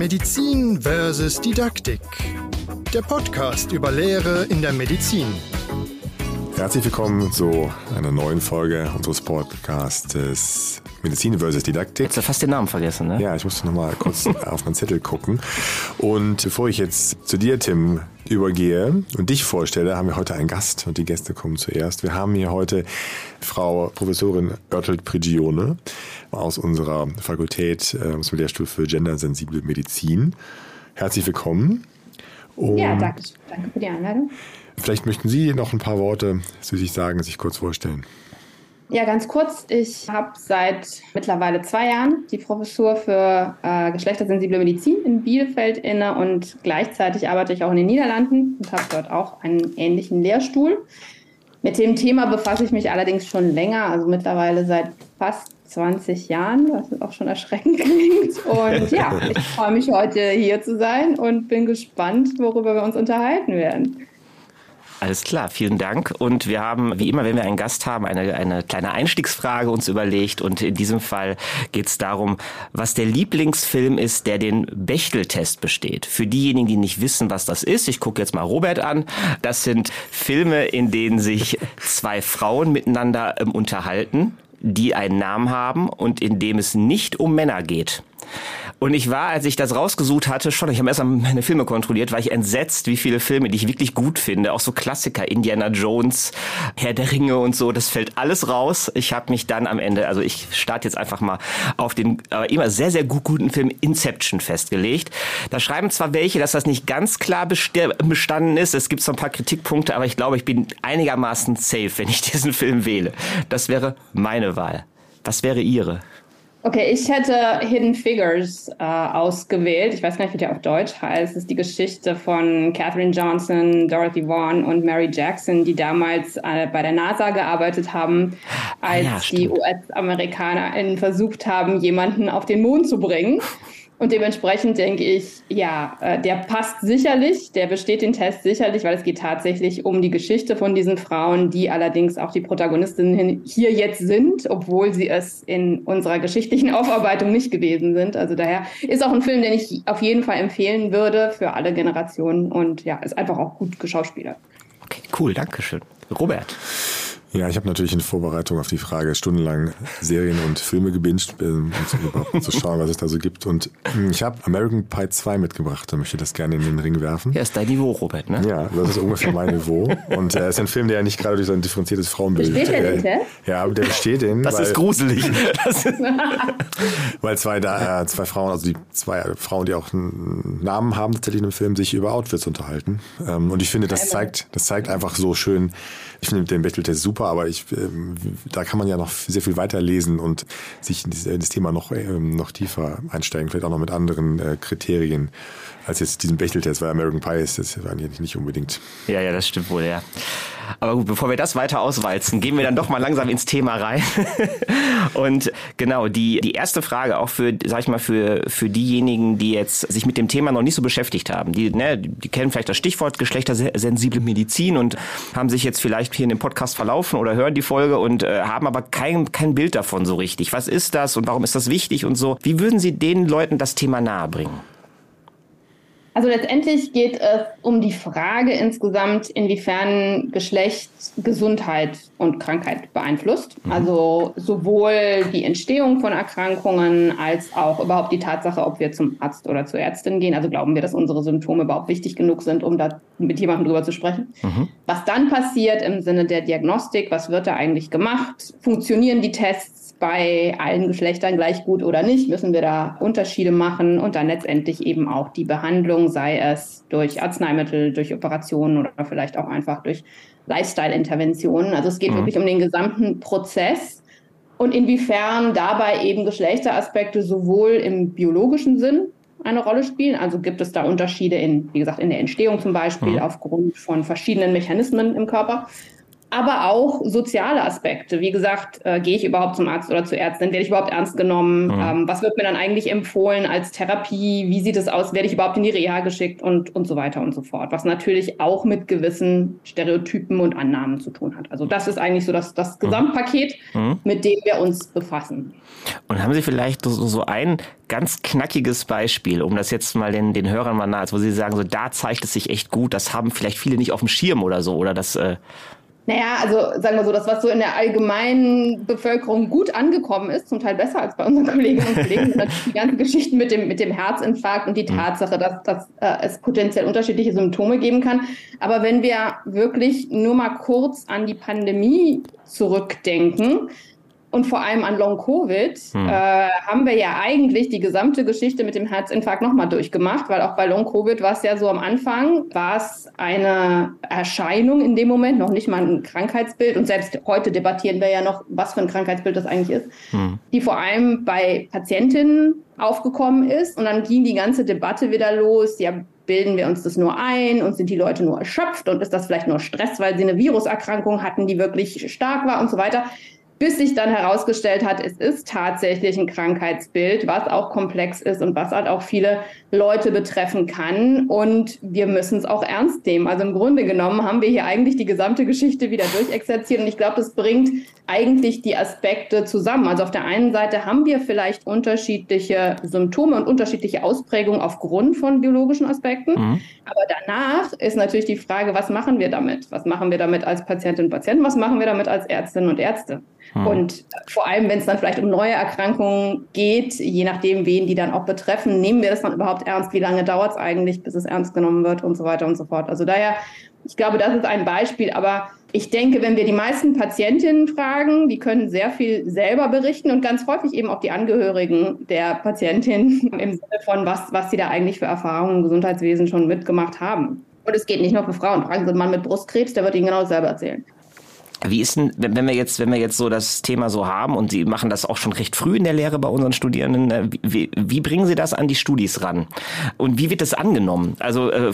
Medizin versus Didaktik. Der Podcast über Lehre in der Medizin. Herzlich willkommen zu einer neuen Folge unseres Podcasts Medizin versus Didaktik. Jetzt hast du fast den Namen vergessen, ne? Ja, ich musste nochmal kurz auf meinen Zettel gucken. Und bevor ich jetzt zu dir, Tim, übergehe und dich vorstelle, haben wir heute einen Gast und die Gäste kommen zuerst. Wir haben hier heute Frau Professorin Örtelt Prigione aus unserer Fakultät, äh, aus dem Lehrstuhl für gendersensible Medizin. Herzlich willkommen. Und ja, danke, danke für die Einladung. Vielleicht möchten Sie noch ein paar Worte zu sich sagen, sich kurz vorstellen. Ja, ganz kurz. Ich habe seit mittlerweile zwei Jahren die Professur für äh, geschlechtersensible Medizin in Bielefeld inne und gleichzeitig arbeite ich auch in den Niederlanden und habe dort auch einen ähnlichen Lehrstuhl. Mit dem Thema befasse ich mich allerdings schon länger, also mittlerweile seit fast 20 Jahren, was auch schon erschreckend klingt. Und ja, ich freue mich heute hier zu sein und bin gespannt, worüber wir uns unterhalten werden. Alles klar, vielen Dank. Und wir haben, wie immer, wenn wir einen Gast haben, eine, eine kleine Einstiegsfrage uns überlegt. Und in diesem Fall geht es darum, was der Lieblingsfilm ist, der den Bechtel-Test besteht. Für diejenigen, die nicht wissen, was das ist, ich gucke jetzt mal Robert an. Das sind Filme, in denen sich zwei Frauen miteinander ähm, unterhalten, die einen Namen haben und in dem es nicht um Männer geht. Und ich war, als ich das rausgesucht hatte, schon, ich habe erst mal meine Filme kontrolliert, war ich entsetzt, wie viele Filme, die ich wirklich gut finde, auch so Klassiker, Indiana Jones, Herr der Ringe und so, das fällt alles raus. Ich habe mich dann am Ende, also ich starte jetzt einfach mal auf den aber immer sehr, sehr gut, guten Film Inception festgelegt. Da schreiben zwar welche, dass das nicht ganz klar bestanden ist, es gibt so ein paar Kritikpunkte, aber ich glaube, ich bin einigermaßen safe, wenn ich diesen Film wähle. Das wäre meine Wahl. Was wäre Ihre? Okay, ich hätte Hidden Figures äh, ausgewählt. Ich weiß gar nicht, wie der auf Deutsch heißt. Es ist die Geschichte von Katherine Johnson, Dorothy Vaughan und Mary Jackson, die damals äh, bei der NASA gearbeitet haben, als ja, die US-AmerikanerInnen versucht haben, jemanden auf den Mond zu bringen. Und dementsprechend denke ich, ja, äh, der passt sicherlich, der besteht den Test sicherlich, weil es geht tatsächlich um die Geschichte von diesen Frauen, die allerdings auch die Protagonistinnen hier jetzt sind, obwohl sie es in unserer geschichtlichen Aufarbeitung nicht gewesen sind. Also daher ist auch ein Film, den ich auf jeden Fall empfehlen würde für alle Generationen und ja, ist einfach auch gut geschauspielert. Okay, cool, danke schön. Robert. Ja, ich habe natürlich in Vorbereitung auf die Frage stundenlang Serien und Filme gebinged, äh, um überhaupt zu schauen, was es da so gibt. Und hm, ich habe American Pie 2 mitgebracht, da möchte ich das gerne in den Ring werfen. Ja, ist dein Niveau, Robert, ne? Ja, das ist ungefähr mein Niveau. Und er äh, ist ein Film, der ja nicht gerade durch sein differenziertes Frauenbild... Besteht der äh, Ja, aber der besteht in... Das weil, ist gruselig. Das ist weil zwei, da, äh, zwei Frauen, also die zwei Frauen, die auch einen Namen haben tatsächlich in dem Film, sich über Outfits unterhalten. Ähm, und ich finde, das zeigt, das zeigt einfach so schön, ich finde den Bechteltest super, aber ich, ähm, da kann man ja noch sehr viel weiter lesen und sich in das Thema noch, ähm, noch tiefer einsteigen, vielleicht auch noch mit anderen äh, Kriterien als jetzt diesen Bechteltest, weil American Pie ist das eigentlich nicht unbedingt. Ja, ja, das stimmt wohl, ja. Aber gut, bevor wir das weiter auswalzen, gehen wir dann doch mal langsam ins Thema rein. Und genau, die, die erste Frage auch für, sag ich mal, für, für diejenigen, die jetzt sich mit dem Thema noch nicht so beschäftigt haben. Die, ne, die kennen vielleicht das Stichwort geschlechtersensible Medizin und haben sich jetzt vielleicht hier in dem Podcast verlaufen oder hören die Folge und äh, haben aber kein, kein Bild davon so richtig. Was ist das und warum ist das wichtig und so? Wie würden Sie den Leuten das Thema nahebringen? Also letztendlich geht es um die Frage insgesamt, inwiefern Geschlecht Gesundheit und Krankheit beeinflusst. Mhm. Also sowohl die Entstehung von Erkrankungen als auch überhaupt die Tatsache, ob wir zum Arzt oder zur Ärztin gehen. Also glauben wir, dass unsere Symptome überhaupt wichtig genug sind, um da mit jemandem drüber zu sprechen. Mhm. Was dann passiert im Sinne der Diagnostik, was wird da eigentlich gemacht? Funktionieren die Tests? Bei allen Geschlechtern gleich gut oder nicht? Müssen wir da Unterschiede machen? Und dann letztendlich eben auch die Behandlung, sei es durch Arzneimittel, durch Operationen oder vielleicht auch einfach durch Lifestyle-Interventionen. Also es geht mhm. wirklich um den gesamten Prozess und inwiefern dabei eben Geschlechteraspekte sowohl im biologischen Sinn eine Rolle spielen. Also gibt es da Unterschiede in, wie gesagt, in der Entstehung zum Beispiel mhm. aufgrund von verschiedenen Mechanismen im Körper aber auch soziale Aspekte. Wie gesagt, äh, gehe ich überhaupt zum Arzt oder zur Ärztin? Werde ich überhaupt ernst genommen? Mhm. Ähm, was wird mir dann eigentlich empfohlen als Therapie? Wie sieht es aus? Werde ich überhaupt in die Reha geschickt? Und, und so weiter und so fort. Was natürlich auch mit gewissen Stereotypen und Annahmen zu tun hat. Also das ist eigentlich so das, das mhm. Gesamtpaket, mhm. mit dem wir uns befassen. Und haben Sie vielleicht so, so ein ganz knackiges Beispiel, um das jetzt mal den, den Hörern mal nahe, wo Sie sagen, so da zeigt es sich echt gut, das haben vielleicht viele nicht auf dem Schirm oder so, oder das... Äh naja, also sagen wir so, das, was so in der allgemeinen Bevölkerung gut angekommen ist, zum Teil besser als bei unseren Kolleginnen und Kollegen, sind natürlich die ganzen Geschichten mit dem, mit dem Herzinfarkt und die mhm. Tatsache, dass, dass äh, es potenziell unterschiedliche Symptome geben kann. Aber wenn wir wirklich nur mal kurz an die Pandemie zurückdenken, und vor allem an Long-Covid hm. äh, haben wir ja eigentlich die gesamte Geschichte mit dem Herzinfarkt nochmal durchgemacht, weil auch bei Long-Covid war es ja so am Anfang, war es eine Erscheinung in dem Moment, noch nicht mal ein Krankheitsbild. Und selbst heute debattieren wir ja noch, was für ein Krankheitsbild das eigentlich ist, hm. die vor allem bei Patientinnen aufgekommen ist. Und dann ging die ganze Debatte wieder los. Ja, bilden wir uns das nur ein und sind die Leute nur erschöpft und ist das vielleicht nur Stress, weil sie eine Viruserkrankung hatten, die wirklich stark war und so weiter bis sich dann herausgestellt hat, es ist tatsächlich ein Krankheitsbild, was auch komplex ist und was halt auch viele Leute betreffen kann. Und wir müssen es auch ernst nehmen. Also im Grunde genommen haben wir hier eigentlich die gesamte Geschichte wieder durchexerziert. Und ich glaube, das bringt eigentlich die Aspekte zusammen. Also auf der einen Seite haben wir vielleicht unterschiedliche Symptome und unterschiedliche Ausprägungen aufgrund von biologischen Aspekten. Mhm. Aber danach ist natürlich die Frage, was machen wir damit? Was machen wir damit als Patientinnen und Patienten? Was machen wir damit als Ärztinnen und Ärzte? Hm. Und vor allem, wenn es dann vielleicht um neue Erkrankungen geht, je nachdem, wen die dann auch betreffen, nehmen wir das dann überhaupt ernst? Wie lange dauert es eigentlich, bis es ernst genommen wird und so weiter und so fort. Also daher, ich glaube, das ist ein Beispiel. Aber ich denke, wenn wir die meisten Patientinnen fragen, die können sehr viel selber berichten und ganz häufig eben auch die Angehörigen der Patientin im Sinne von, was, was sie da eigentlich für Erfahrungen im Gesundheitswesen schon mitgemacht haben. Und es geht nicht nur für Frauen. Fragen Sie einen Mann mit Brustkrebs, der wird Ihnen genau selber erzählen. Wie ist denn, wenn wir jetzt, wenn wir jetzt so das Thema so haben und Sie machen das auch schon recht früh in der Lehre bei unseren Studierenden, äh, wie, wie bringen Sie das an die Studis ran? Und wie wird das angenommen? Also äh,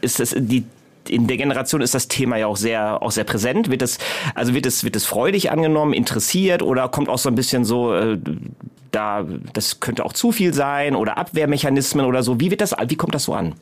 ist das die in der Generation ist das Thema ja auch sehr auch sehr präsent. Wird es also wird es wird es freudig angenommen, interessiert oder kommt auch so ein bisschen so äh, da das könnte auch zu viel sein oder Abwehrmechanismen oder so. Wie wird das wie kommt das so an?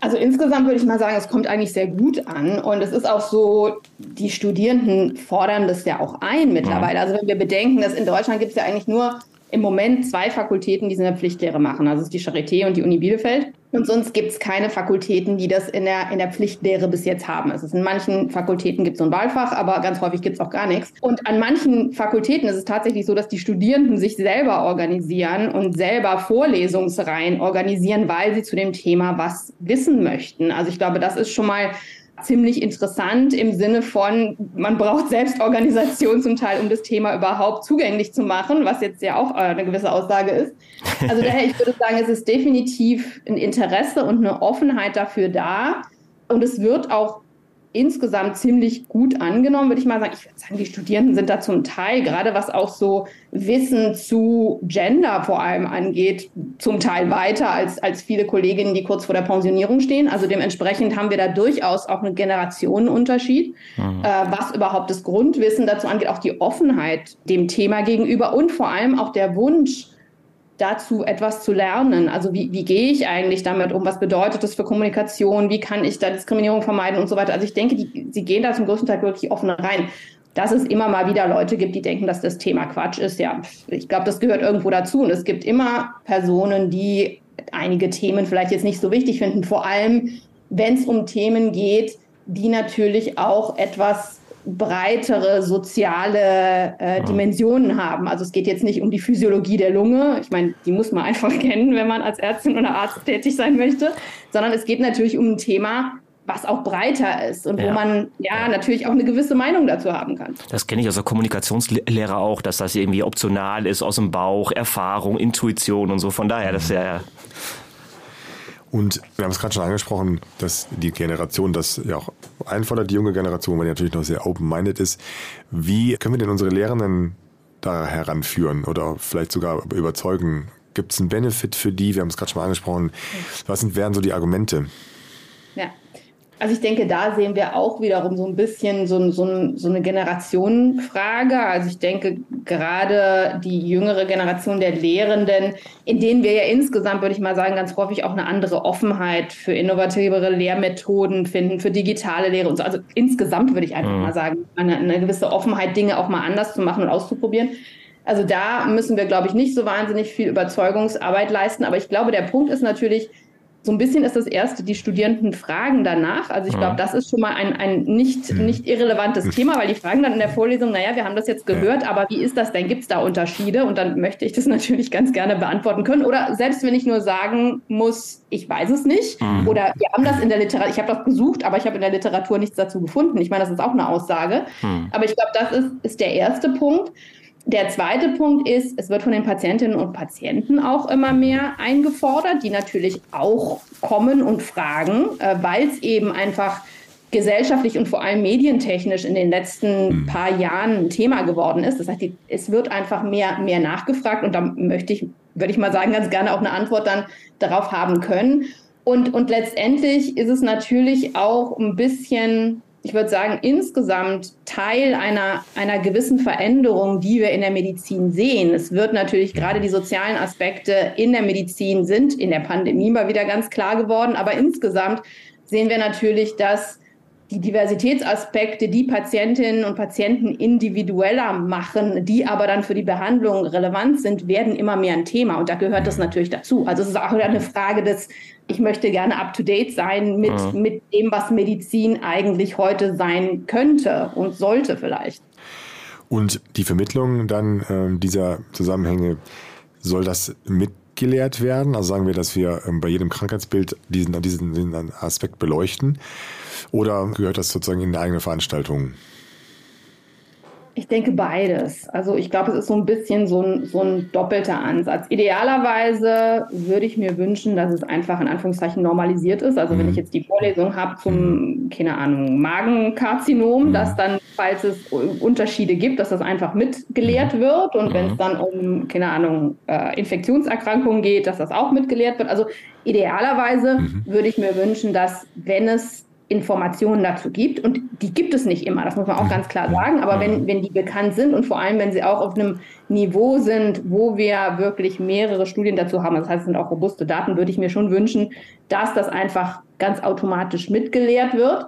Also insgesamt würde ich mal sagen, es kommt eigentlich sehr gut an. Und es ist auch so, die Studierenden fordern das ja auch ein mittlerweile. Also wenn wir bedenken, dass in Deutschland gibt es ja eigentlich nur im Moment zwei Fakultäten, die es in der Pflichtlehre machen. Also es ist die Charité und die Uni Bielefeld. Und sonst gibt es keine Fakultäten, die das in der, in der Pflichtlehre bis jetzt haben. Es ist in manchen Fakultäten gibt es so ein Wahlfach, aber ganz häufig gibt es auch gar nichts. Und an manchen Fakultäten ist es tatsächlich so, dass die Studierenden sich selber organisieren und selber Vorlesungsreihen organisieren, weil sie zu dem Thema was wissen möchten. Also ich glaube, das ist schon mal ziemlich interessant im Sinne von, man braucht Selbstorganisation zum Teil, um das Thema überhaupt zugänglich zu machen, was jetzt ja auch eine gewisse Aussage ist. Also daher, ich würde sagen, es ist definitiv ein Interesse und eine Offenheit dafür da. Und es wird auch insgesamt ziemlich gut angenommen, würde ich mal sagen. Ich würde sagen, die Studierenden sind da zum Teil, gerade was auch so Wissen zu Gender vor allem angeht, zum Teil weiter als, als viele Kolleginnen, die kurz vor der Pensionierung stehen. Also dementsprechend haben wir da durchaus auch einen Generationenunterschied, mhm. äh, was überhaupt das Grundwissen dazu angeht, auch die Offenheit dem Thema gegenüber und vor allem auch der Wunsch, dazu etwas zu lernen. Also wie, wie gehe ich eigentlich damit um? Was bedeutet das für Kommunikation? Wie kann ich da Diskriminierung vermeiden und so weiter? Also ich denke, die, sie gehen da zum größten Teil wirklich offen rein. Dass es immer mal wieder Leute gibt, die denken, dass das Thema Quatsch ist, ja, ich glaube, das gehört irgendwo dazu. Und es gibt immer Personen, die einige Themen vielleicht jetzt nicht so wichtig finden, vor allem wenn es um Themen geht, die natürlich auch etwas breitere soziale äh, Dimensionen haben. Also es geht jetzt nicht um die Physiologie der Lunge. Ich meine, die muss man einfach kennen, wenn man als Ärztin oder Arzt tätig sein möchte, sondern es geht natürlich um ein Thema, was auch breiter ist und ja. wo man ja, ja, natürlich auch eine gewisse Meinung dazu haben kann. Das kenne ich aus der Kommunikationslehre auch, dass das irgendwie optional ist, aus dem Bauch, Erfahrung, Intuition und so. Von daher, das ist ja und wir haben es gerade schon angesprochen, dass die Generation das ja auch einfordert, die junge Generation, weil die natürlich noch sehr open-minded ist. Wie können wir denn unsere Lehrenden da heranführen oder vielleicht sogar überzeugen? Gibt es einen Benefit für die? Wir haben es gerade schon mal angesprochen. Was sind, wären so die Argumente? Also ich denke, da sehen wir auch wiederum so ein bisschen so, so, so eine Generationenfrage. Also ich denke, gerade die jüngere Generation der Lehrenden, in denen wir ja insgesamt, würde ich mal sagen, ganz häufig auch eine andere Offenheit für innovativere Lehrmethoden finden, für digitale Lehre und so. Also insgesamt würde ich einfach mhm. mal sagen, eine, eine gewisse Offenheit, Dinge auch mal anders zu machen und auszuprobieren. Also da müssen wir, glaube ich, nicht so wahnsinnig viel Überzeugungsarbeit leisten. Aber ich glaube, der Punkt ist natürlich, so ein bisschen ist das erste, die Studierenden fragen danach. Also ich glaube, das ist schon mal ein, ein nicht, mhm. nicht irrelevantes Thema, weil die fragen dann in der Vorlesung, naja, wir haben das jetzt gehört, aber wie ist das denn? Gibt es da Unterschiede? Und dann möchte ich das natürlich ganz gerne beantworten können. Oder selbst wenn ich nur sagen muss, ich weiß es nicht. Mhm. Oder wir haben das in der Literatur, ich habe das gesucht, aber ich habe in der Literatur nichts dazu gefunden. Ich meine, das ist auch eine Aussage. Mhm. Aber ich glaube, das ist, ist der erste Punkt. Der zweite Punkt ist, es wird von den Patientinnen und Patienten auch immer mehr eingefordert, die natürlich auch kommen und fragen, äh, weil es eben einfach gesellschaftlich und vor allem medientechnisch in den letzten mhm. paar Jahren ein Thema geworden ist. Das heißt, es wird einfach mehr, mehr nachgefragt und da möchte ich, würde ich mal sagen, ganz gerne auch eine Antwort dann darauf haben können. Und, und letztendlich ist es natürlich auch ein bisschen ich würde sagen, insgesamt Teil einer, einer gewissen Veränderung, die wir in der Medizin sehen. Es wird natürlich gerade die sozialen Aspekte in der Medizin sind in der Pandemie mal wieder ganz klar geworden, aber insgesamt sehen wir natürlich, dass die Diversitätsaspekte, die Patientinnen und Patienten individueller machen, die aber dann für die Behandlung relevant sind, werden immer mehr ein Thema. Und da gehört das natürlich dazu. Also es ist auch eine Frage des, ich möchte gerne up-to-date sein mit, ja. mit dem, was Medizin eigentlich heute sein könnte und sollte vielleicht. Und die Vermittlung dann äh, dieser Zusammenhänge, soll das mitgelehrt werden? Also sagen wir, dass wir ähm, bei jedem Krankheitsbild diesen, diesen, diesen Aspekt beleuchten? Oder gehört das sozusagen in eine eigene Veranstaltung? Ich denke beides. Also ich glaube, es ist so ein bisschen so ein, so ein doppelter Ansatz. Idealerweise würde ich mir wünschen, dass es einfach in Anführungszeichen normalisiert ist. Also mhm. wenn ich jetzt die Vorlesung habe zum, mhm. keine Ahnung, Magenkarzinom, mhm. dass dann, falls es Unterschiede gibt, dass das einfach mitgelehrt mhm. wird. Und wenn es mhm. dann um, keine Ahnung, äh, Infektionserkrankungen geht, dass das auch mitgelehrt wird. Also idealerweise mhm. würde ich mir wünschen, dass wenn es Informationen dazu gibt. Und die gibt es nicht immer, das muss man auch ganz klar sagen. Aber wenn, wenn die bekannt sind und vor allem, wenn sie auch auf einem Niveau sind, wo wir wirklich mehrere Studien dazu haben, das heißt, es sind auch robuste Daten, würde ich mir schon wünschen, dass das einfach ganz automatisch mitgelehrt wird.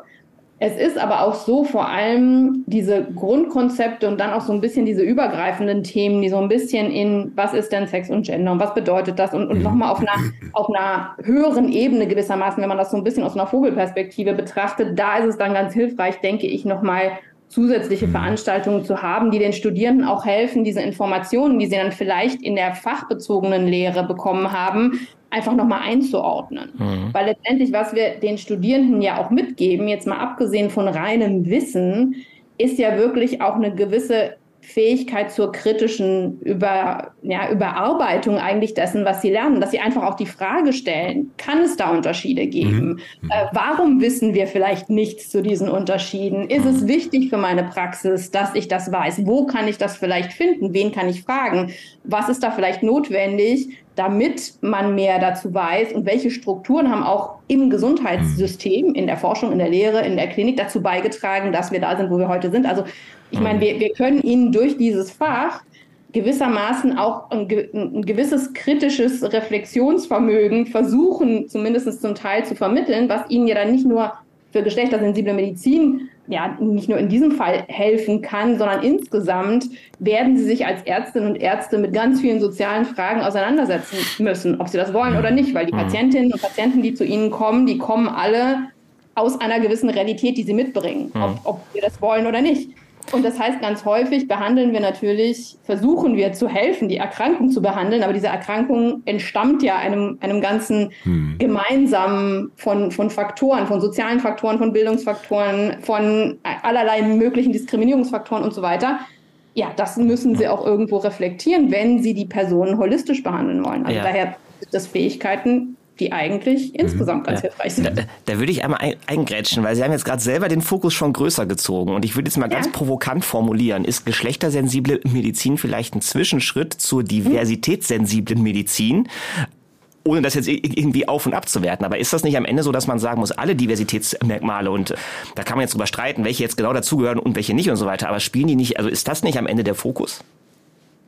Es ist aber auch so, vor allem diese Grundkonzepte und dann auch so ein bisschen diese übergreifenden Themen, die so ein bisschen in, was ist denn Sex und Gender und was bedeutet das und, und mhm. nochmal auf einer, auf einer höheren Ebene gewissermaßen, wenn man das so ein bisschen aus einer Vogelperspektive betrachtet, da ist es dann ganz hilfreich, denke ich, nochmal zusätzliche mhm. Veranstaltungen zu haben, die den Studierenden auch helfen, diese Informationen, die sie dann vielleicht in der fachbezogenen Lehre bekommen haben, einfach nochmal einzuordnen. Mhm. Weil letztendlich, was wir den Studierenden ja auch mitgeben, jetzt mal abgesehen von reinem Wissen, ist ja wirklich auch eine gewisse Fähigkeit zur kritischen Über, ja, Überarbeitung eigentlich dessen, was sie lernen, dass sie einfach auch die Frage stellen, kann es da Unterschiede geben? Mhm. Äh, warum wissen wir vielleicht nichts zu diesen Unterschieden? Ist es wichtig für meine Praxis, dass ich das weiß? Wo kann ich das vielleicht finden? Wen kann ich fragen? Was ist da vielleicht notwendig, damit man mehr dazu weiß? Und welche Strukturen haben auch im Gesundheitssystem, in der Forschung, in der Lehre, in der Klinik dazu beigetragen, dass wir da sind, wo wir heute sind? Also ich meine, wir, wir können ihnen durch dieses Fach gewissermaßen auch ein, ein, gewisses kritisches Reflexionsvermögen versuchen, zumindest zum Teil zu vermitteln, was ihnen ja dann nicht nur für geschlechtersensible Medizin ja nicht nur in diesem Fall helfen kann, sondern insgesamt werden sie sich als Ärztinnen und Ärzte mit ganz vielen sozialen Fragen auseinandersetzen müssen, ob sie das wollen oder nicht, weil die mhm. Patientinnen und Patienten, die zu ihnen kommen, die kommen alle aus einer gewissen Realität, die sie mitbringen, ob, mhm. ob wir das wollen oder nicht. Und das heißt, ganz häufig behandeln wir natürlich, versuchen wir zu helfen, die Erkrankung zu behandeln, aber diese Erkrankung entstammt ja einem, einem ganzen hm. gemeinsamen von, von Faktoren, von sozialen Faktoren, von Bildungsfaktoren, von allerlei möglichen Diskriminierungsfaktoren und so weiter. Ja, das müssen sie auch irgendwo reflektieren, wenn sie die Personen holistisch behandeln wollen. Also ja. daher gibt es Fähigkeiten, die eigentlich insgesamt ganz ja. hilfreich sind. Da, da, würde ich einmal eingrätschen, weil Sie haben jetzt gerade selber den Fokus schon größer gezogen und ich würde jetzt mal ja. ganz provokant formulieren. Ist geschlechtersensible Medizin vielleicht ein Zwischenschritt zur diversitätssensiblen Medizin? ohne das jetzt irgendwie auf und ab zu werten. Aber ist das nicht am Ende so, dass man sagen muss, alle Diversitätsmerkmale und da kann man jetzt drüber streiten, welche jetzt genau dazugehören und welche nicht und so weiter. Aber spielen die nicht, also ist das nicht am Ende der Fokus?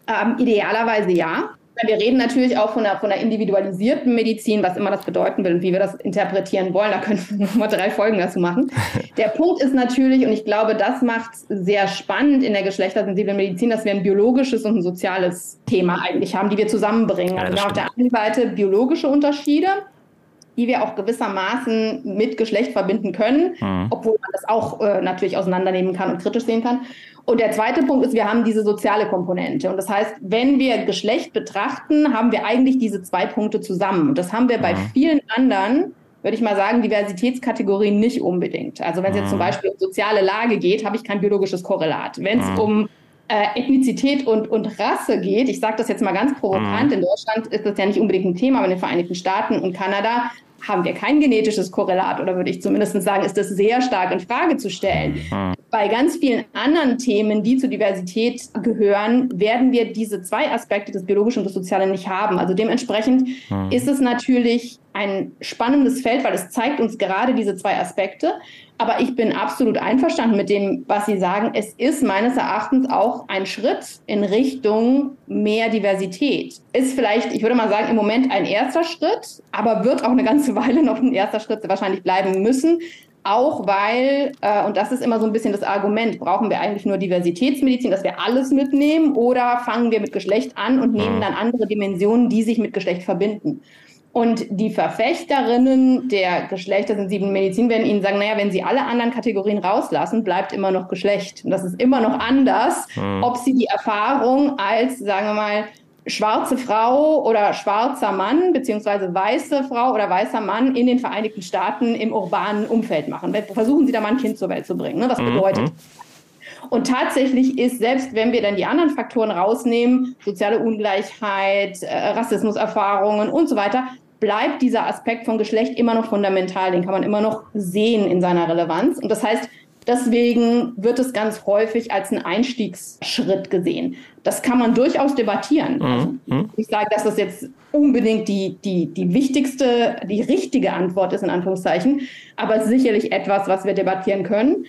Ähm, idealerweise ja. Wir reden natürlich auch von einer, von einer individualisierten Medizin, was immer das bedeuten will und wie wir das interpretieren wollen. Da können wir nochmal drei Folgen dazu machen. Der Punkt ist natürlich, und ich glaube, das macht sehr spannend in der geschlechtersensiblen Medizin, dass wir ein biologisches und ein soziales Thema eigentlich haben, die wir zusammenbringen. also wir haben auf der einen Seite biologische Unterschiede, die wir auch gewissermaßen mit Geschlecht verbinden können, mhm. obwohl man das auch äh, natürlich auseinandernehmen kann und kritisch sehen kann. Und der zweite Punkt ist, wir haben diese soziale Komponente. Und das heißt, wenn wir Geschlecht betrachten, haben wir eigentlich diese zwei Punkte zusammen. Und das haben wir bei mhm. vielen anderen, würde ich mal sagen, Diversitätskategorien nicht unbedingt. Also wenn es jetzt zum mhm. Beispiel um soziale Lage geht, habe ich kein biologisches Korrelat. Wenn es mhm. um äh, Ethnizität und, und Rasse geht, ich sage das jetzt mal ganz provokant, in Deutschland ist das ja nicht unbedingt ein Thema, aber in den Vereinigten Staaten und Kanada haben wir kein genetisches Korrelat oder würde ich zumindest sagen, ist das sehr stark in Frage zu stellen. Mhm. Bei ganz vielen anderen Themen, die zur Diversität gehören, werden wir diese zwei Aspekte, das Biologische und das Soziale, nicht haben. Also dementsprechend mhm. ist es natürlich ein spannendes Feld, weil es zeigt uns gerade diese zwei Aspekte. Aber ich bin absolut einverstanden mit dem, was Sie sagen. Es ist meines Erachtens auch ein Schritt in Richtung mehr Diversität. Ist vielleicht, ich würde mal sagen, im Moment ein erster Schritt, aber wird auch eine ganze Weile noch ein erster Schritt wahrscheinlich bleiben müssen. Auch weil, äh, und das ist immer so ein bisschen das Argument, brauchen wir eigentlich nur Diversitätsmedizin, dass wir alles mitnehmen oder fangen wir mit Geschlecht an und nehmen mhm. dann andere Dimensionen, die sich mit Geschlecht verbinden. Und die Verfechterinnen der geschlechtersensiblen Medizin werden Ihnen sagen, naja, wenn Sie alle anderen Kategorien rauslassen, bleibt immer noch Geschlecht. Und das ist immer noch anders, mhm. ob Sie die Erfahrung als, sagen wir mal, schwarze Frau oder schwarzer Mann, beziehungsweise weiße Frau oder weißer Mann in den Vereinigten Staaten im urbanen Umfeld machen. Versuchen Sie da mal ein Kind zur Welt zu bringen. Ne? Was mhm. bedeutet und tatsächlich ist, selbst wenn wir dann die anderen Faktoren rausnehmen, soziale Ungleichheit, äh, Rassismuserfahrungen und so weiter, bleibt dieser Aspekt von Geschlecht immer noch fundamental. Den kann man immer noch sehen in seiner Relevanz. Und das heißt, deswegen wird es ganz häufig als ein Einstiegsschritt gesehen. Das kann man durchaus debattieren. Mhm. Also ich sage, dass das jetzt unbedingt die, die, die wichtigste, die richtige Antwort ist, in Anführungszeichen, aber sicherlich etwas, was wir debattieren können.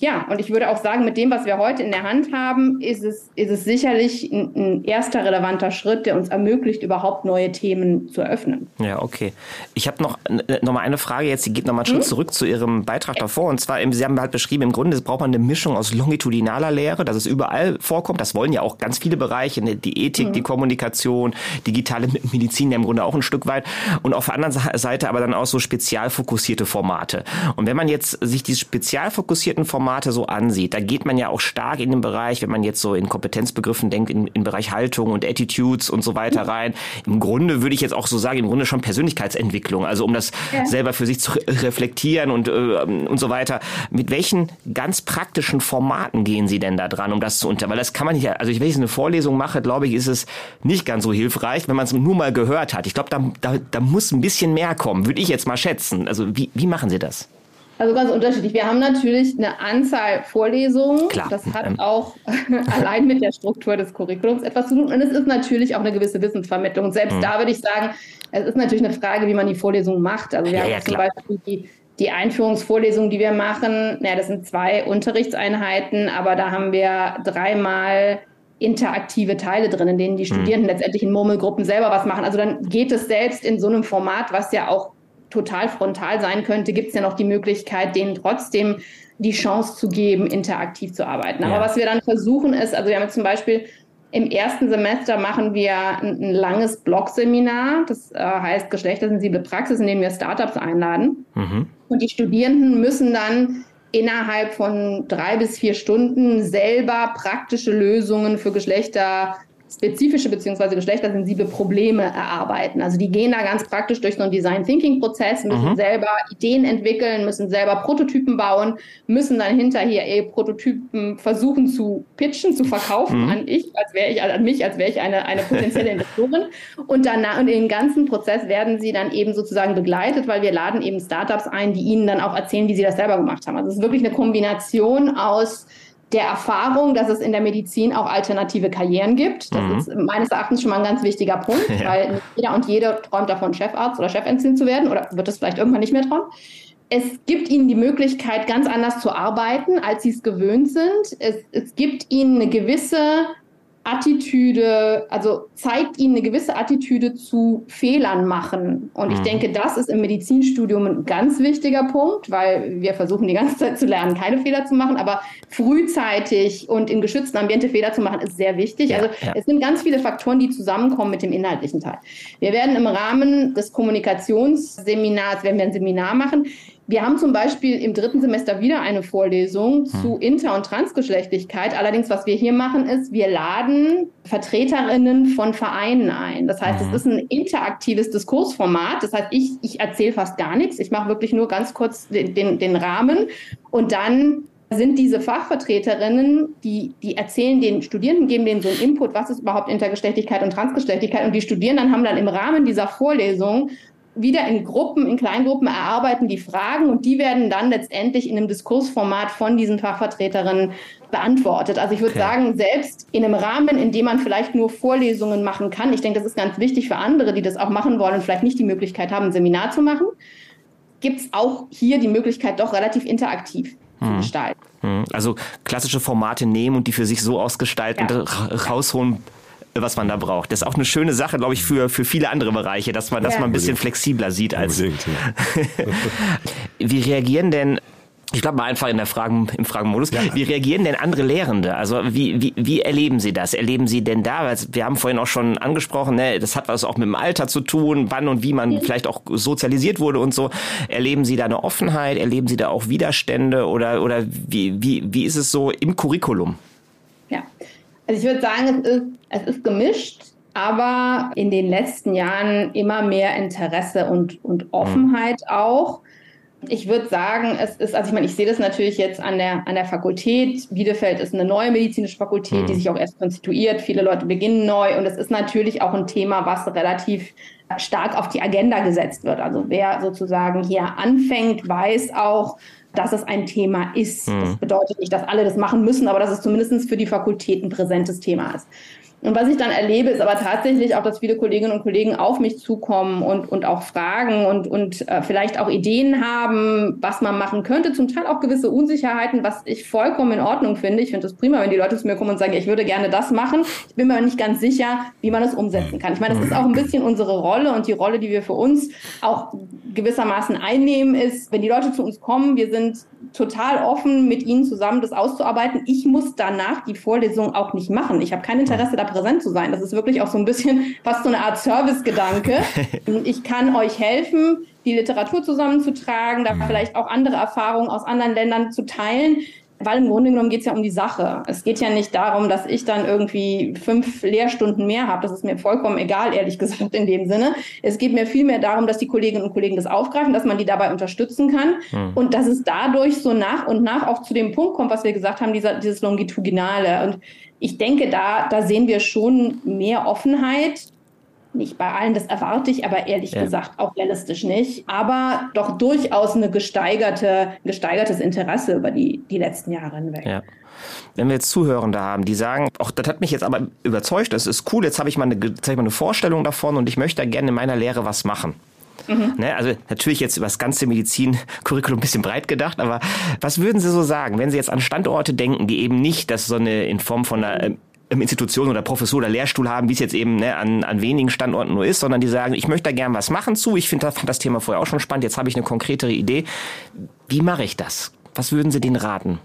Ja, und ich würde auch sagen, mit dem, was wir heute in der Hand haben, ist es, ist es sicherlich ein, ein, erster relevanter Schritt, der uns ermöglicht, überhaupt neue Themen zu öffnen. Ja, okay. Ich habe noch, noch mal eine Frage jetzt, die geht noch mal einen Schritt hm? zurück zu Ihrem Beitrag davor. Und zwar, Sie haben halt beschrieben, im Grunde braucht man eine Mischung aus longitudinaler Lehre, dass es überall vorkommt. Das wollen ja auch ganz viele Bereiche, ne? die Ethik, hm. die Kommunikation, digitale Medizin ja im Grunde auch ein Stück weit. Und auf der anderen Seite aber dann auch so spezial fokussierte Formate. Und wenn man jetzt sich diese spezial fokussierten Formate Formate so ansieht, da geht man ja auch stark in den Bereich, wenn man jetzt so in Kompetenzbegriffen denkt, in, in Bereich Haltung und Attitudes und so weiter mhm. rein. Im Grunde würde ich jetzt auch so sagen, im Grunde schon Persönlichkeitsentwicklung, also um das ja. selber für sich zu reflektieren und, äh, und so weiter. Mit welchen ganz praktischen Formaten gehen Sie denn da dran, um das zu unter? Weil das kann man nicht, also wenn ich eine Vorlesung mache, glaube ich, ist es nicht ganz so hilfreich, wenn man es nur mal gehört hat. Ich glaube, da, da, da muss ein bisschen mehr kommen, würde ich jetzt mal schätzen. Also wie, wie machen Sie das? Also ganz unterschiedlich. Wir haben natürlich eine Anzahl Vorlesungen. Klar. Das hat ähm. auch allein mit der Struktur des Curriculums etwas zu tun. Und es ist natürlich auch eine gewisse Wissensvermittlung. Und selbst mhm. da würde ich sagen, es ist natürlich eine Frage, wie man die Vorlesung macht. Also wir ja, haben ja, zum Beispiel die, die Einführungsvorlesung, die wir machen. Ja, das sind zwei Unterrichtseinheiten, aber da haben wir dreimal interaktive Teile drin, in denen die mhm. Studierenden mhm. letztendlich in Murmelgruppen selber was machen. Also dann geht es selbst in so einem Format, was ja auch total frontal sein könnte, gibt es ja noch die Möglichkeit, denen trotzdem die Chance zu geben, interaktiv zu arbeiten. Aber ja. was wir dann versuchen ist, also wir haben zum Beispiel im ersten Semester machen wir ein, ein langes Blog-Seminar, das äh, heißt geschlechtersensible Praxis, in dem wir Startups einladen. Mhm. Und die Studierenden müssen dann innerhalb von drei bis vier Stunden selber praktische Lösungen für Geschlechter spezifische bzw. geschlechtersensible Probleme erarbeiten. Also die gehen da ganz praktisch durch so einen Design Thinking Prozess, müssen mhm. selber Ideen entwickeln, müssen selber Prototypen bauen, müssen dann hinterher eh Prototypen versuchen zu pitchen, zu verkaufen mhm. an ich, als wäre ich an mich, als wäre ich eine, eine potenzielle Investorin. Und danach und in den ganzen Prozess werden sie dann eben sozusagen begleitet, weil wir laden eben Startups ein, die ihnen dann auch erzählen, wie sie das selber gemacht haben. Also es ist wirklich eine Kombination aus der Erfahrung, dass es in der Medizin auch alternative Karrieren gibt. Das mhm. ist meines Erachtens schon mal ein ganz wichtiger Punkt, ja. weil jeder und jede träumt davon, Chefarzt oder Chefärztin zu werden oder wird es vielleicht irgendwann nicht mehr träumen. Es gibt ihnen die Möglichkeit, ganz anders zu arbeiten, als sie es gewöhnt sind. Es, es gibt ihnen eine gewisse Attitüde, also zeigt ihnen eine gewisse Attitüde zu Fehlern machen. Und ich mhm. denke, das ist im Medizinstudium ein ganz wichtiger Punkt, weil wir versuchen die ganze Zeit zu lernen, keine Fehler zu machen, aber frühzeitig und in geschützten Ambiente Fehler zu machen, ist sehr wichtig. Also ja. es sind ganz viele Faktoren, die zusammenkommen mit dem inhaltlichen Teil. Wir werden im Rahmen des Kommunikationsseminars, werden wir ein Seminar machen, wir haben zum Beispiel im dritten Semester wieder eine Vorlesung hm. zu Inter- und Transgeschlechtlichkeit. Allerdings, was wir hier machen, ist, wir laden Vertreterinnen von Vereinen ein. Das heißt, es ist ein interaktives Diskursformat. Das heißt, ich, ich erzähle fast gar nichts. Ich mache wirklich nur ganz kurz den, den, den Rahmen und dann sind diese Fachvertreterinnen, die, die erzählen den Studierenden, geben denen so einen Input, was ist überhaupt Intergeschlechtlichkeit und Transgeschlechtlichkeit. Und die Studierenden haben dann im Rahmen dieser Vorlesung wieder in Gruppen, in Kleingruppen erarbeiten die Fragen und die werden dann letztendlich in einem Diskursformat von diesen Fachvertreterinnen beantwortet. Also ich würde okay. sagen, selbst in einem Rahmen, in dem man vielleicht nur Vorlesungen machen kann, ich denke, das ist ganz wichtig für andere, die das auch machen wollen und vielleicht nicht die Möglichkeit haben, ein Seminar zu machen, gibt es auch hier die Möglichkeit, doch relativ interaktiv hm. zu gestalten. Hm. Also klassische Formate nehmen und die für sich so ausgestalten ja. und rausholen, was man da braucht. Das ist auch eine schöne Sache, glaube ich, für, für viele andere Bereiche, dass man, ja. dass man ein bisschen flexibler sieht als. Ja. Wie reagieren denn ich glaube mal einfach in der Fragen, im Fragenmodus. Ja. Wie reagieren denn andere Lehrende? Also wie, wie, wie erleben Sie das? Erleben Sie denn da, weil wir haben vorhin auch schon angesprochen, ne, das hat was auch mit dem Alter zu tun, wann und wie man vielleicht auch sozialisiert wurde und so. Erleben Sie da eine Offenheit? Erleben Sie da auch Widerstände? Oder, oder wie, wie, wie ist es so im Curriculum? Ja, also ich würde sagen, es ist, gemischt, aber in den letzten Jahren immer mehr Interesse und, und Offenheit auch. Ich würde sagen, es ist, also ich meine, ich sehe das natürlich jetzt an der, an der Fakultät. Bielefeld ist eine neue medizinische Fakultät, mhm. die sich auch erst konstituiert. Viele Leute beginnen neu und es ist natürlich auch ein Thema, was relativ stark auf die Agenda gesetzt wird. Also wer sozusagen hier anfängt, weiß auch, dass es ein Thema ist. Mhm. Das bedeutet nicht, dass alle das machen müssen, aber dass es zumindest für die Fakultät ein präsentes Thema ist. Und was ich dann erlebe, ist aber tatsächlich auch, dass viele Kolleginnen und Kollegen auf mich zukommen und, und auch fragen und, und äh, vielleicht auch Ideen haben, was man machen könnte. Zum Teil auch gewisse Unsicherheiten, was ich vollkommen in Ordnung finde. Ich finde es prima, wenn die Leute zu mir kommen und sagen, ich würde gerne das machen. Ich bin mir aber nicht ganz sicher, wie man das umsetzen kann. Ich meine, das ist auch ein bisschen unsere Rolle und die Rolle, die wir für uns auch gewissermaßen einnehmen, ist, wenn die Leute zu uns kommen, wir sind total offen, mit ihnen zusammen das auszuarbeiten. Ich muss danach die Vorlesung auch nicht machen. Ich habe kein Interesse da präsent zu sein. Das ist wirklich auch so ein bisschen fast so eine Art Servicegedanke. ich kann euch helfen, die Literatur zusammenzutragen, da vielleicht auch andere Erfahrungen aus anderen Ländern zu teilen. Weil im Grunde genommen geht es ja um die Sache. Es geht ja nicht darum, dass ich dann irgendwie fünf Lehrstunden mehr habe. Das ist mir vollkommen egal, ehrlich gesagt, in dem Sinne. Es geht mir vielmehr darum, dass die Kolleginnen und Kollegen das aufgreifen, dass man die dabei unterstützen kann hm. und dass es dadurch so nach und nach auch zu dem Punkt kommt, was wir gesagt haben, dieser, dieses Longitudinale. Und ich denke, da, da sehen wir schon mehr Offenheit. Nicht bei allen, das erwarte ich, aber ehrlich ja. gesagt auch realistisch nicht. Aber doch durchaus eine gesteigerte, gesteigertes Interesse über die, die letzten Jahre hinweg. Ja. Wenn wir jetzt Zuhörende haben, die sagen, ach, das hat mich jetzt aber überzeugt, das ist cool, jetzt habe ich, mal eine, jetzt hab ich mal eine Vorstellung davon und ich möchte da gerne in meiner Lehre was machen. Mhm. Ne, also natürlich jetzt über das ganze Medizincurriculum ein bisschen breit gedacht, aber was würden Sie so sagen, wenn Sie jetzt an Standorte denken, die eben nicht das so eine in Form von einer ähm, Institution oder Professur oder Lehrstuhl haben, wie es jetzt eben ne, an, an wenigen Standorten nur ist, sondern die sagen, ich möchte da gern was machen zu, ich finde das, das Thema vorher auch schon spannend, jetzt habe ich eine konkretere Idee. Wie mache ich das? Was würden Sie denen raten?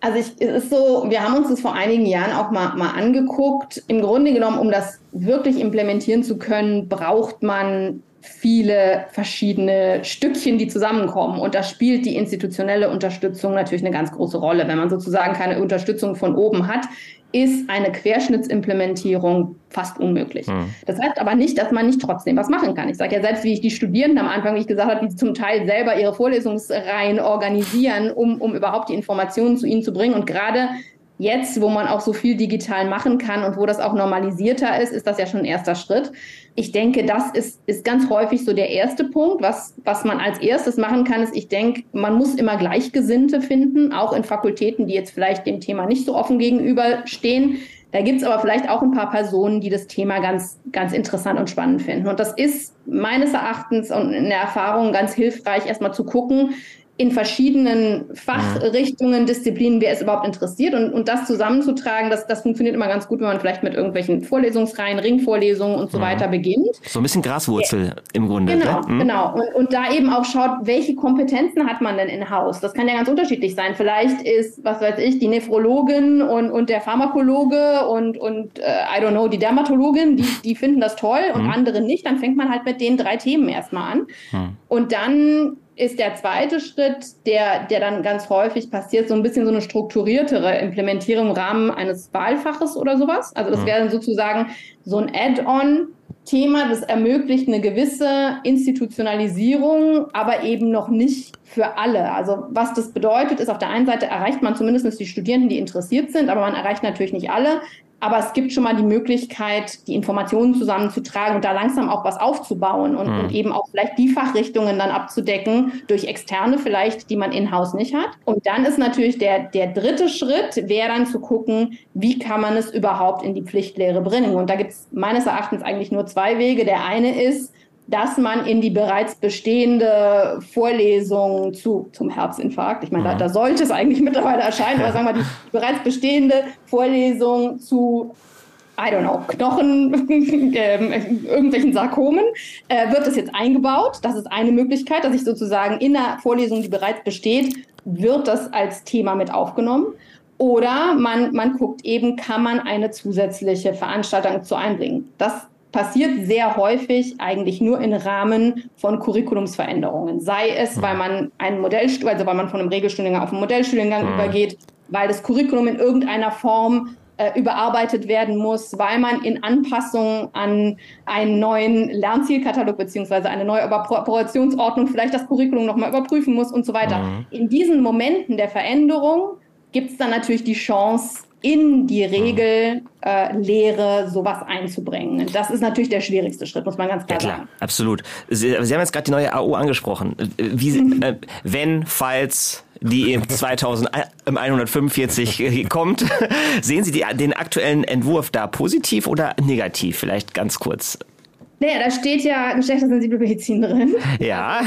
Also ich, es ist so, wir haben uns das vor einigen Jahren auch mal, mal angeguckt. Im Grunde genommen, um das wirklich implementieren zu können, braucht man viele verschiedene Stückchen, die zusammenkommen. Und da spielt die institutionelle Unterstützung natürlich eine ganz große Rolle. Wenn man sozusagen keine Unterstützung von oben hat, ist eine Querschnittsimplementierung fast unmöglich. Mhm. Das heißt aber nicht, dass man nicht trotzdem was machen kann. Ich sage ja selbst, wie ich die Studierenden am Anfang, wie ich gesagt habe, die zum Teil selber ihre Vorlesungsreihen organisieren, um, um überhaupt die Informationen zu ihnen zu bringen. Und gerade jetzt, wo man auch so viel digital machen kann und wo das auch normalisierter ist, ist das ja schon ein erster Schritt. Ich denke, das ist, ist ganz häufig so der erste Punkt. Was, was man als erstes machen kann, ist, ich denke, man muss immer Gleichgesinnte finden, auch in Fakultäten, die jetzt vielleicht dem Thema nicht so offen gegenüberstehen. Da gibt es aber vielleicht auch ein paar Personen, die das Thema ganz, ganz interessant und spannend finden. Und das ist meines Erachtens und in der Erfahrung ganz hilfreich, erstmal zu gucken, in verschiedenen Fachrichtungen, Disziplinen, wer es überhaupt interessiert. Und, und das zusammenzutragen, das, das funktioniert immer ganz gut, wenn man vielleicht mit irgendwelchen Vorlesungsreihen, Ringvorlesungen und so mhm. weiter beginnt. So ein bisschen Graswurzel ja. im Grunde. Genau, ne? mhm. genau. Und, und da eben auch schaut, welche Kompetenzen hat man denn in Haus? Das kann ja ganz unterschiedlich sein. Vielleicht ist, was weiß ich, die Nephrologin und, und der Pharmakologe und, und äh, I don't know, die Dermatologin, die, die finden das toll und mhm. andere nicht. Dann fängt man halt mit den drei Themen erstmal an. Mhm. Und dann ist der zweite Schritt, der, der dann ganz häufig passiert, so ein bisschen so eine strukturiertere Implementierung im Rahmen eines Wahlfaches oder sowas. Also das mhm. wäre dann sozusagen so ein Add-on. Thema, das ermöglicht eine gewisse Institutionalisierung, aber eben noch nicht für alle. Also was das bedeutet, ist auf der einen Seite erreicht man zumindest die Studierenden, die interessiert sind, aber man erreicht natürlich nicht alle. Aber es gibt schon mal die Möglichkeit, die Informationen zusammenzutragen und da langsam auch was aufzubauen und, mhm. und, eben auch vielleicht die Fachrichtungen dann abzudecken durch externe vielleicht, die man in-house nicht hat. Und dann ist natürlich der, der dritte Schritt, wäre dann zu gucken, wie kann man es überhaupt in die Pflichtlehre bringen. Und da gibt es meines Erachtens eigentlich nur zwei Wege. Der eine ist, dass man in die bereits bestehende Vorlesung zu, zum Herzinfarkt, ich meine, mhm. da, da, sollte es eigentlich mittlerweile erscheinen, aber sagen wir, die bereits bestehende Vorlesung zu I don't know, Knochen, äh, irgendwelchen Sarkomen, äh, wird das jetzt eingebaut. Das ist eine Möglichkeit, dass ich sozusagen in der Vorlesung, die bereits besteht, wird das als Thema mit aufgenommen. Oder man, man guckt eben, kann man eine zusätzliche Veranstaltung zu einbringen. Das passiert sehr häufig eigentlich nur im Rahmen von Curriculumsveränderungen. Sei es, weil man einen Modellstuhl, also weil man von einem Regelstudiengang auf einen Modellstudiengang mhm. übergeht, weil das Curriculum in irgendeiner Form äh, überarbeitet werden muss, weil man in Anpassung an einen neuen Lernzielkatalog beziehungsweise eine neue Operationsordnung vielleicht das Curriculum nochmal überprüfen muss und so weiter. Mhm. In diesen Momenten der Veränderung gibt es dann natürlich die Chance, in die Regellehre äh, sowas einzubringen. Das ist natürlich der schwierigste Schritt, muss man ganz klar, ja, klar sagen. Absolut. Sie, Sie haben jetzt gerade die neue AO angesprochen. Wie, mhm. äh, wenn, falls die 2145 kommt, sehen Sie die, den aktuellen Entwurf da positiv oder negativ? Vielleicht ganz kurz. Naja, da steht ja geschlechtersensible Medizin drin. Ja.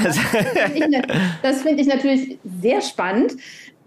Das finde ich, natürlich sehr spannend.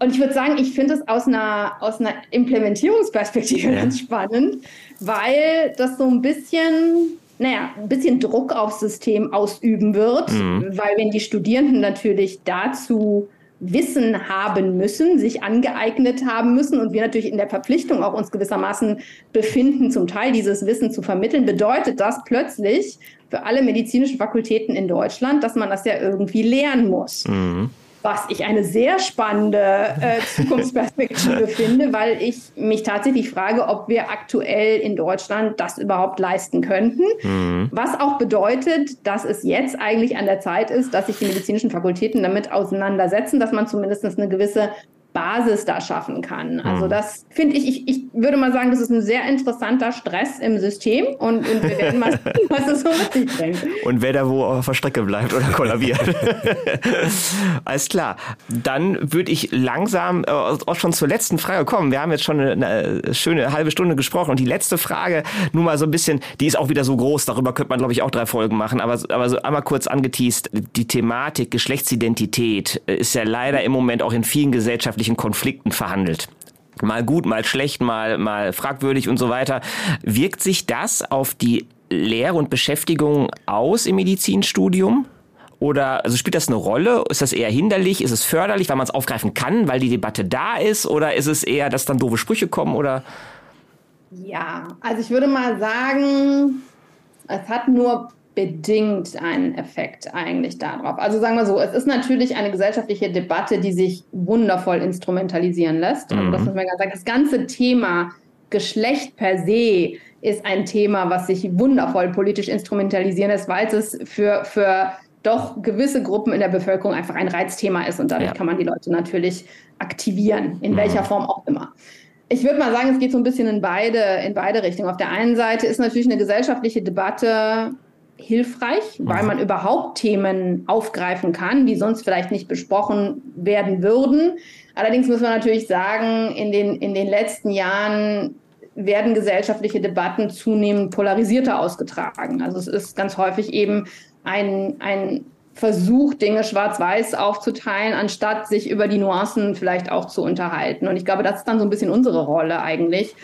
Und ich würde sagen, ich finde es aus einer, aus einer Implementierungsperspektive ja. ganz spannend, weil das so ein bisschen, naja, ein bisschen Druck aufs System ausüben wird, mhm. weil wenn die Studierenden natürlich dazu Wissen haben müssen, sich angeeignet haben müssen und wir natürlich in der Verpflichtung auch uns gewissermaßen befinden, zum Teil dieses Wissen zu vermitteln, bedeutet das plötzlich für alle medizinischen Fakultäten in Deutschland, dass man das ja irgendwie lernen muss. Mhm was ich eine sehr spannende äh, Zukunftsperspektive finde, weil ich mich tatsächlich frage, ob wir aktuell in Deutschland das überhaupt leisten könnten. Mhm. Was auch bedeutet, dass es jetzt eigentlich an der Zeit ist, dass sich die medizinischen Fakultäten damit auseinandersetzen, dass man zumindest eine gewisse Basis da schaffen kann. Also mhm. das finde ich, ich, ich würde mal sagen, das ist ein sehr interessanter Stress im System und, und wir werden mal sehen, was es so mit sich bringt. Und wer da wo auf der Strecke bleibt oder kollabiert. Alles klar. Dann würde ich langsam äh, auch schon zur letzten Frage kommen. Wir haben jetzt schon eine, eine schöne halbe Stunde gesprochen und die letzte Frage, nur mal so ein bisschen, die ist auch wieder so groß, darüber könnte man glaube ich auch drei Folgen machen, aber, aber so einmal kurz angeteased, die Thematik Geschlechtsidentität ist ja leider im Moment auch in vielen gesellschaftlichen gesellschaftlichen Konflikten verhandelt mal gut, mal schlecht, mal, mal fragwürdig und so weiter. Wirkt sich das auf die Lehre und Beschäftigung aus im Medizinstudium? Oder also spielt das eine Rolle? Ist das eher hinderlich? Ist es förderlich, weil man es aufgreifen kann, weil die Debatte da ist? Oder ist es eher, dass dann doofe Sprüche kommen? Oder? Ja, also ich würde mal sagen, es hat nur bedingt einen Effekt eigentlich darauf. Also sagen wir so, es ist natürlich eine gesellschaftliche Debatte, die sich wundervoll instrumentalisieren lässt. Also das mhm. muss man ganz sagen. Das ganze Thema Geschlecht per se ist ein Thema, was sich wundervoll politisch instrumentalisieren lässt, weil es für, für doch gewisse Gruppen in der Bevölkerung einfach ein Reizthema ist und dadurch ja. kann man die Leute natürlich aktivieren, in mhm. welcher Form auch immer. Ich würde mal sagen, es geht so ein bisschen in beide, in beide Richtungen. Auf der einen Seite ist natürlich eine gesellschaftliche Debatte hilfreich, weil mhm. man überhaupt Themen aufgreifen kann, die sonst vielleicht nicht besprochen werden würden. Allerdings muss man natürlich sagen, in den, in den letzten Jahren werden gesellschaftliche Debatten zunehmend polarisierter ausgetragen. Also es ist ganz häufig eben ein, ein Versuch, Dinge schwarz-weiß aufzuteilen, anstatt sich über die Nuancen vielleicht auch zu unterhalten. Und ich glaube, das ist dann so ein bisschen unsere Rolle eigentlich.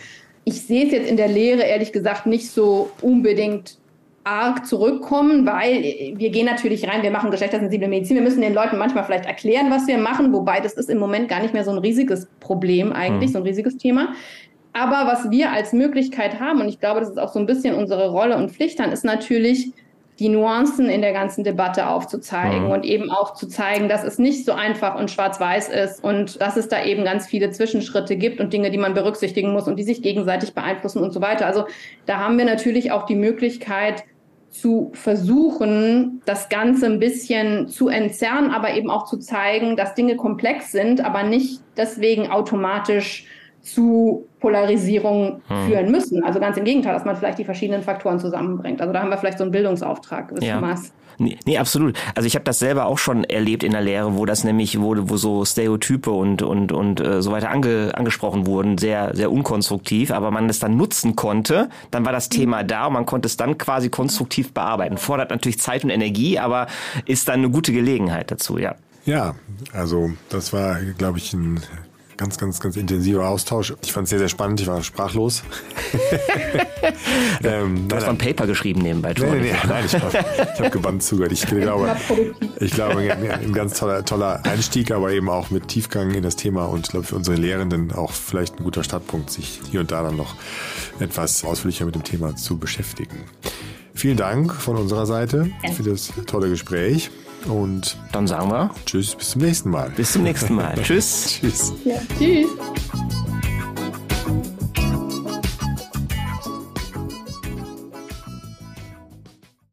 Ich sehe es jetzt in der Lehre ehrlich gesagt nicht so unbedingt arg zurückkommen, weil wir gehen natürlich rein, wir machen geschlechtersensible Medizin. Wir müssen den Leuten manchmal vielleicht erklären, was wir machen, wobei das ist im Moment gar nicht mehr so ein riesiges Problem eigentlich, mhm. so ein riesiges Thema. Aber was wir als Möglichkeit haben, und ich glaube, das ist auch so ein bisschen unsere Rolle und Pflicht dann, ist natürlich, die Nuancen in der ganzen Debatte aufzuzeigen mhm. und eben auch zu zeigen, dass es nicht so einfach und schwarz-weiß ist und dass es da eben ganz viele Zwischenschritte gibt und Dinge, die man berücksichtigen muss und die sich gegenseitig beeinflussen und so weiter. Also da haben wir natürlich auch die Möglichkeit, zu versuchen, das Ganze ein bisschen zu entzerren, aber eben auch zu zeigen, dass Dinge komplex sind, aber nicht deswegen automatisch zu Polarisierung hm. führen müssen. Also ganz im Gegenteil, dass man vielleicht die verschiedenen Faktoren zusammenbringt. Also da haben wir vielleicht so einen Bildungsauftrag gewissermaßen. Ja. Nee, nee, absolut. Also ich habe das selber auch schon erlebt in der Lehre, wo das nämlich, wo, wo so Stereotype und, und, und äh, so weiter ange, angesprochen wurden, sehr, sehr unkonstruktiv, aber man es dann nutzen konnte, dann war das Thema da und man konnte es dann quasi konstruktiv bearbeiten. Fordert natürlich Zeit und Energie, aber ist dann eine gute Gelegenheit dazu, ja. Ja, also das war, glaube ich, ein ganz, ganz, ganz intensiver Austausch. Ich fand es sehr, sehr spannend. Ich war sprachlos. ähm, du hast noch ein Paper geschrieben nebenbei. Nee, nee, nee, nein, ich habe hab gebannt zugehört. Ich glaube, ich glaube, ein ganz toller, toller Einstieg, aber eben auch mit Tiefgang in das Thema und ich glaube für unsere Lehrenden auch vielleicht ein guter Startpunkt, sich hier und da dann noch etwas ausführlicher mit dem Thema zu beschäftigen. Vielen Dank von unserer Seite für das tolle Gespräch. Und dann sagen wir Tschüss, bis zum nächsten Mal. Bis zum nächsten Mal. tschüss. Tschüss. Ja, tschüss.